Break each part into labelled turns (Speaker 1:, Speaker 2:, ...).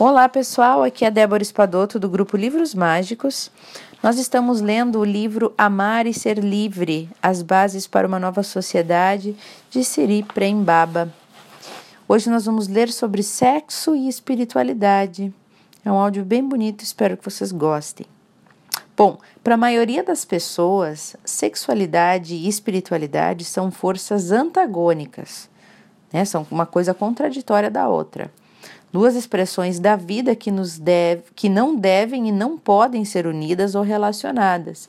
Speaker 1: Olá pessoal, aqui é Débora Espadoto do grupo Livros Mágicos. Nós estamos lendo o livro Amar e Ser Livre: As Bases para uma Nova Sociedade, de Siri Prembaba. Hoje nós vamos ler sobre sexo e espiritualidade. É um áudio bem bonito, espero que vocês gostem. Bom, para a maioria das pessoas, sexualidade e espiritualidade são forças antagônicas, né? são uma coisa contraditória da outra duas expressões da vida que nos deve, que não devem e não podem ser unidas ou relacionadas,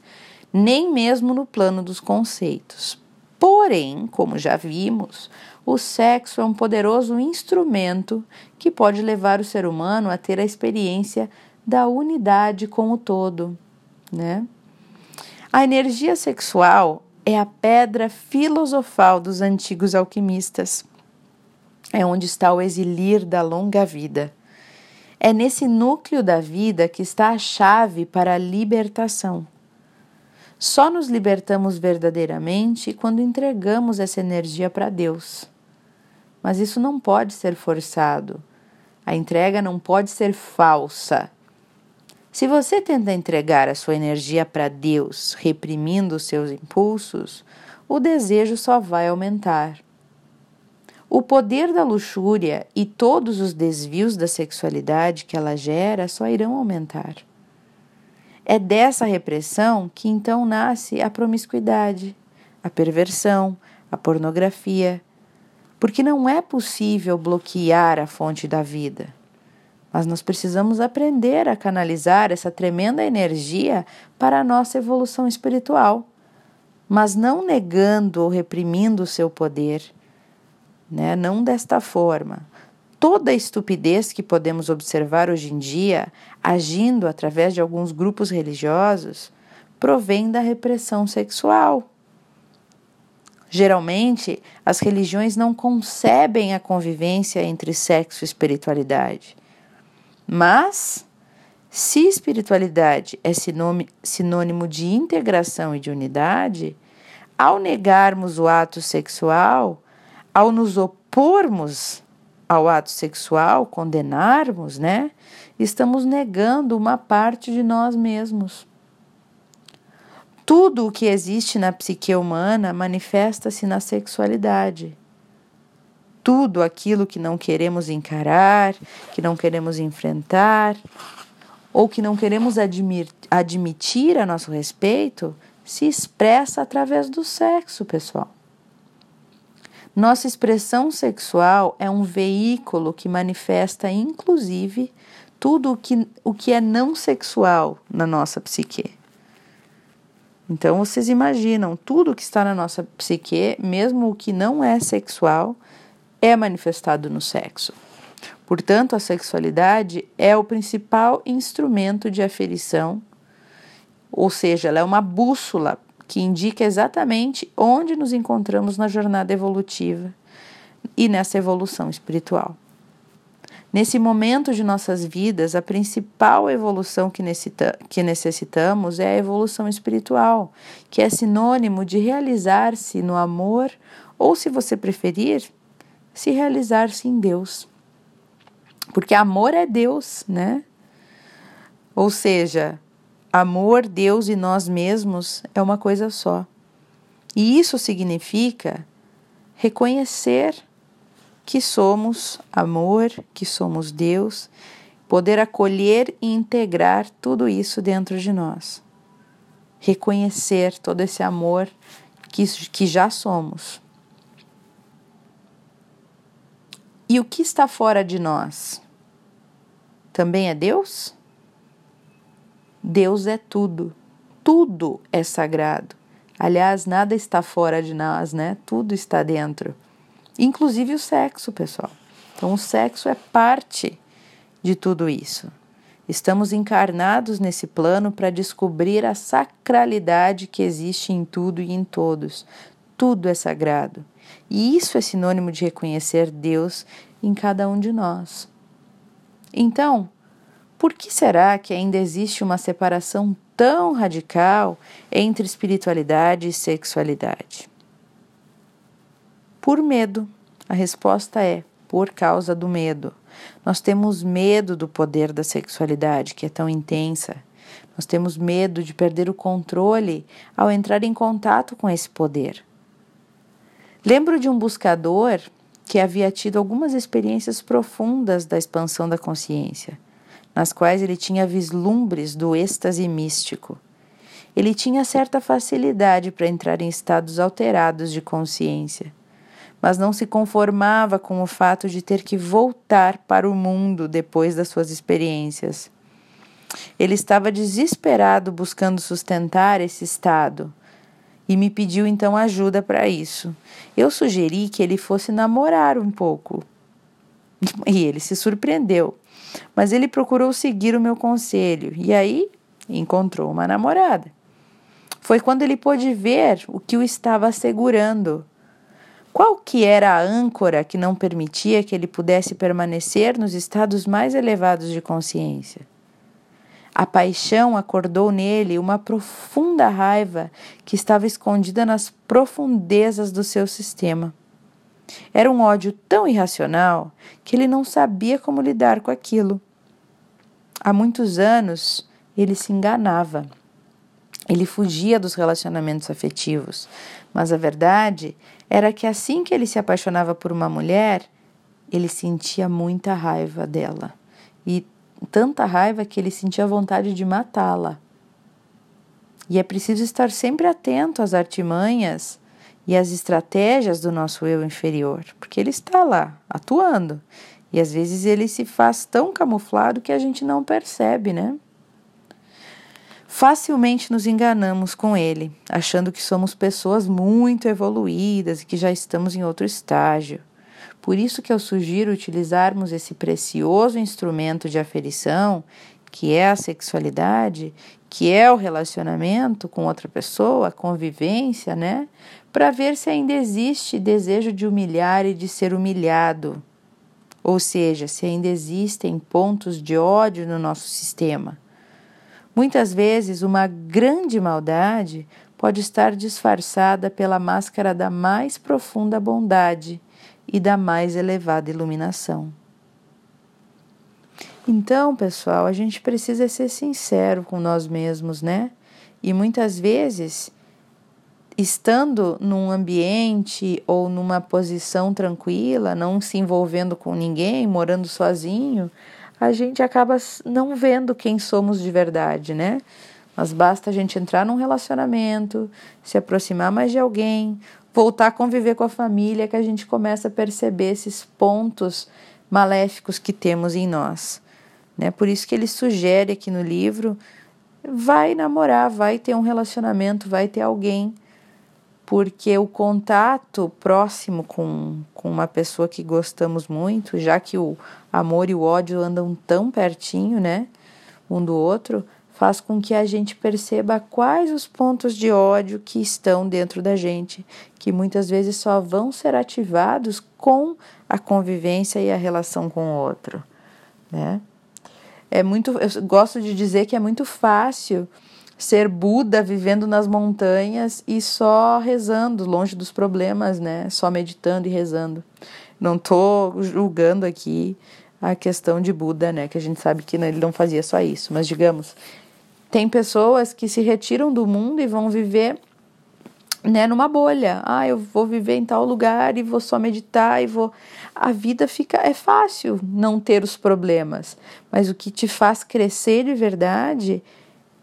Speaker 1: nem mesmo no plano dos conceitos. Porém, como já vimos, o sexo é um poderoso instrumento que pode levar o ser humano a ter a experiência da unidade com o todo, né? A energia sexual é a pedra filosofal dos antigos alquimistas é onde está o exilir da longa vida. É nesse núcleo da vida que está a chave para a libertação. Só nos libertamos verdadeiramente quando entregamos essa energia para Deus. Mas isso não pode ser forçado. A entrega não pode ser falsa. Se você tenta entregar a sua energia para Deus, reprimindo os seus impulsos, o desejo só vai aumentar. O poder da luxúria e todos os desvios da sexualidade que ela gera só irão aumentar. É dessa repressão que então nasce a promiscuidade, a perversão, a pornografia, porque não é possível bloquear a fonte da vida. Mas nós precisamos aprender a canalizar essa tremenda energia para a nossa evolução espiritual, mas não negando ou reprimindo o seu poder né? não desta forma. Toda a estupidez que podemos observar hoje em dia, agindo através de alguns grupos religiosos, provém da repressão sexual. Geralmente, as religiões não concebem a convivência entre sexo e espiritualidade. Mas, se espiritualidade é sinônimo de integração e de unidade, ao negarmos o ato sexual, ao nos opormos ao ato sexual, condenarmos, né? Estamos negando uma parte de nós mesmos. Tudo o que existe na psique humana manifesta-se na sexualidade. Tudo aquilo que não queremos encarar, que não queremos enfrentar, ou que não queremos admitir a nosso respeito, se expressa através do sexo, pessoal. Nossa expressão sexual é um veículo que manifesta, inclusive, tudo o que, o que é não sexual na nossa psique. Então, vocês imaginam, tudo que está na nossa psique, mesmo o que não é sexual, é manifestado no sexo. Portanto, a sexualidade é o principal instrumento de aferição, ou seja, ela é uma bússola que indica exatamente onde nos encontramos na jornada evolutiva e nessa evolução espiritual. Nesse momento de nossas vidas, a principal evolução que, necessitamos é a evolução espiritual, que é sinônimo de realizar-se no amor, ou, se você preferir, se realizar-se em Deus. Porque amor é Deus, né? Ou seja, Amor, Deus e nós mesmos é uma coisa só. E isso significa reconhecer que somos amor, que somos Deus, poder acolher e integrar tudo isso dentro de nós. Reconhecer todo esse amor que, que já somos. E o que está fora de nós? Também é Deus? Deus é tudo. Tudo é sagrado. Aliás, nada está fora de nós, né? Tudo está dentro. Inclusive o sexo, pessoal. Então, o sexo é parte de tudo isso. Estamos encarnados nesse plano para descobrir a sacralidade que existe em tudo e em todos. Tudo é sagrado. E isso é sinônimo de reconhecer Deus em cada um de nós. Então, por que será que ainda existe uma separação tão radical entre espiritualidade e sexualidade? Por medo. A resposta é por causa do medo. Nós temos medo do poder da sexualidade, que é tão intensa. Nós temos medo de perder o controle ao entrar em contato com esse poder. Lembro de um buscador que havia tido algumas experiências profundas da expansão da consciência, nas quais ele tinha vislumbres do êxtase místico. Ele tinha certa facilidade para entrar em estados alterados de consciência, mas não se conformava com o fato de ter que voltar para o mundo depois das suas experiências. Ele estava desesperado buscando sustentar esse estado e me pediu então ajuda para isso. Eu sugeri que ele fosse namorar um pouco. E ele se surpreendeu, mas ele procurou seguir o meu conselho e aí encontrou uma namorada. Foi quando ele pôde ver o que o estava segurando. Qual que era a âncora que não permitia que ele pudesse permanecer nos estados mais elevados de consciência? A paixão acordou nele uma profunda raiva que estava escondida nas profundezas do seu sistema. Era um ódio tão irracional que ele não sabia como lidar com aquilo. Há muitos anos ele se enganava. Ele fugia dos relacionamentos afetivos, mas a verdade era que assim que ele se apaixonava por uma mulher, ele sentia muita raiva dela e tanta raiva que ele sentia vontade de matá-la. E é preciso estar sempre atento às artimanhas e às estratégias do nosso eu inferior, porque ele está lá, atuando. E às vezes ele se faz tão camuflado que a gente não percebe, né? Facilmente nos enganamos com ele, achando que somos pessoas muito evoluídas e que já estamos em outro estágio. Por isso que eu sugiro utilizarmos esse precioso instrumento de aferição, que é a sexualidade, que é o relacionamento com outra pessoa, a convivência, né? Para ver se ainda existe desejo de humilhar e de ser humilhado. Ou seja, se ainda existem pontos de ódio no nosso sistema. Muitas vezes, uma grande maldade pode estar disfarçada pela máscara da mais profunda bondade e da mais elevada iluminação. Então, pessoal, a gente precisa ser sincero com nós mesmos, né? E muitas vezes, estando num ambiente ou numa posição tranquila, não se envolvendo com ninguém, morando sozinho, a gente acaba não vendo quem somos de verdade, né? Mas basta a gente entrar num relacionamento, se aproximar mais de alguém, voltar a conviver com a família, que a gente começa a perceber esses pontos maléficos que temos em nós. Né? Por isso que ele sugere aqui no livro: vai namorar, vai ter um relacionamento, vai ter alguém, porque o contato próximo com, com uma pessoa que gostamos muito, já que o amor e o ódio andam tão pertinho, né, um do outro, faz com que a gente perceba quais os pontos de ódio que estão dentro da gente, que muitas vezes só vão ser ativados com a convivência e a relação com o outro, né? É muito, eu gosto de dizer que é muito fácil ser Buda vivendo nas montanhas e só rezando, longe dos problemas, né? Só meditando e rezando. Não estou julgando aqui a questão de Buda, né? Que a gente sabe que ele não fazia só isso, mas digamos, tem pessoas que se retiram do mundo e vão viver né, numa bolha. Ah, eu vou viver em tal lugar e vou só meditar e vou. A vida fica. É fácil não ter os problemas, mas o que te faz crescer de verdade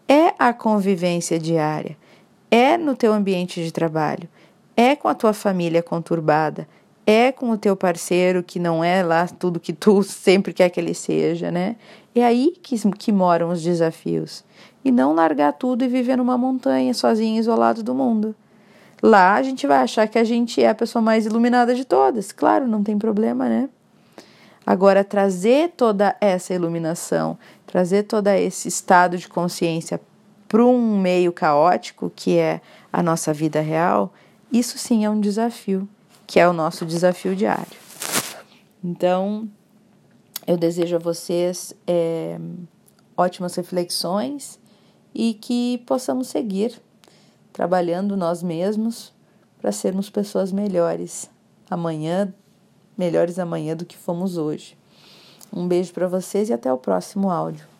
Speaker 1: é a convivência diária, é no teu ambiente de trabalho, é com a tua família conturbada, é com o teu parceiro que não é lá tudo que tu sempre quer que ele seja, né? É aí que, que moram os desafios e não largar tudo e viver numa montanha sozinho, isolado do mundo. Lá a gente vai achar que a gente é a pessoa mais iluminada de todas. Claro, não tem problema, né? Agora, trazer toda essa iluminação, trazer todo esse estado de consciência para um meio caótico, que é a nossa vida real, isso sim é um desafio, que é o nosso desafio diário. Então, eu desejo a vocês é, ótimas reflexões e que possamos seguir trabalhando nós mesmos para sermos pessoas melhores amanhã, melhores amanhã do que fomos hoje. Um beijo para vocês e até o próximo áudio.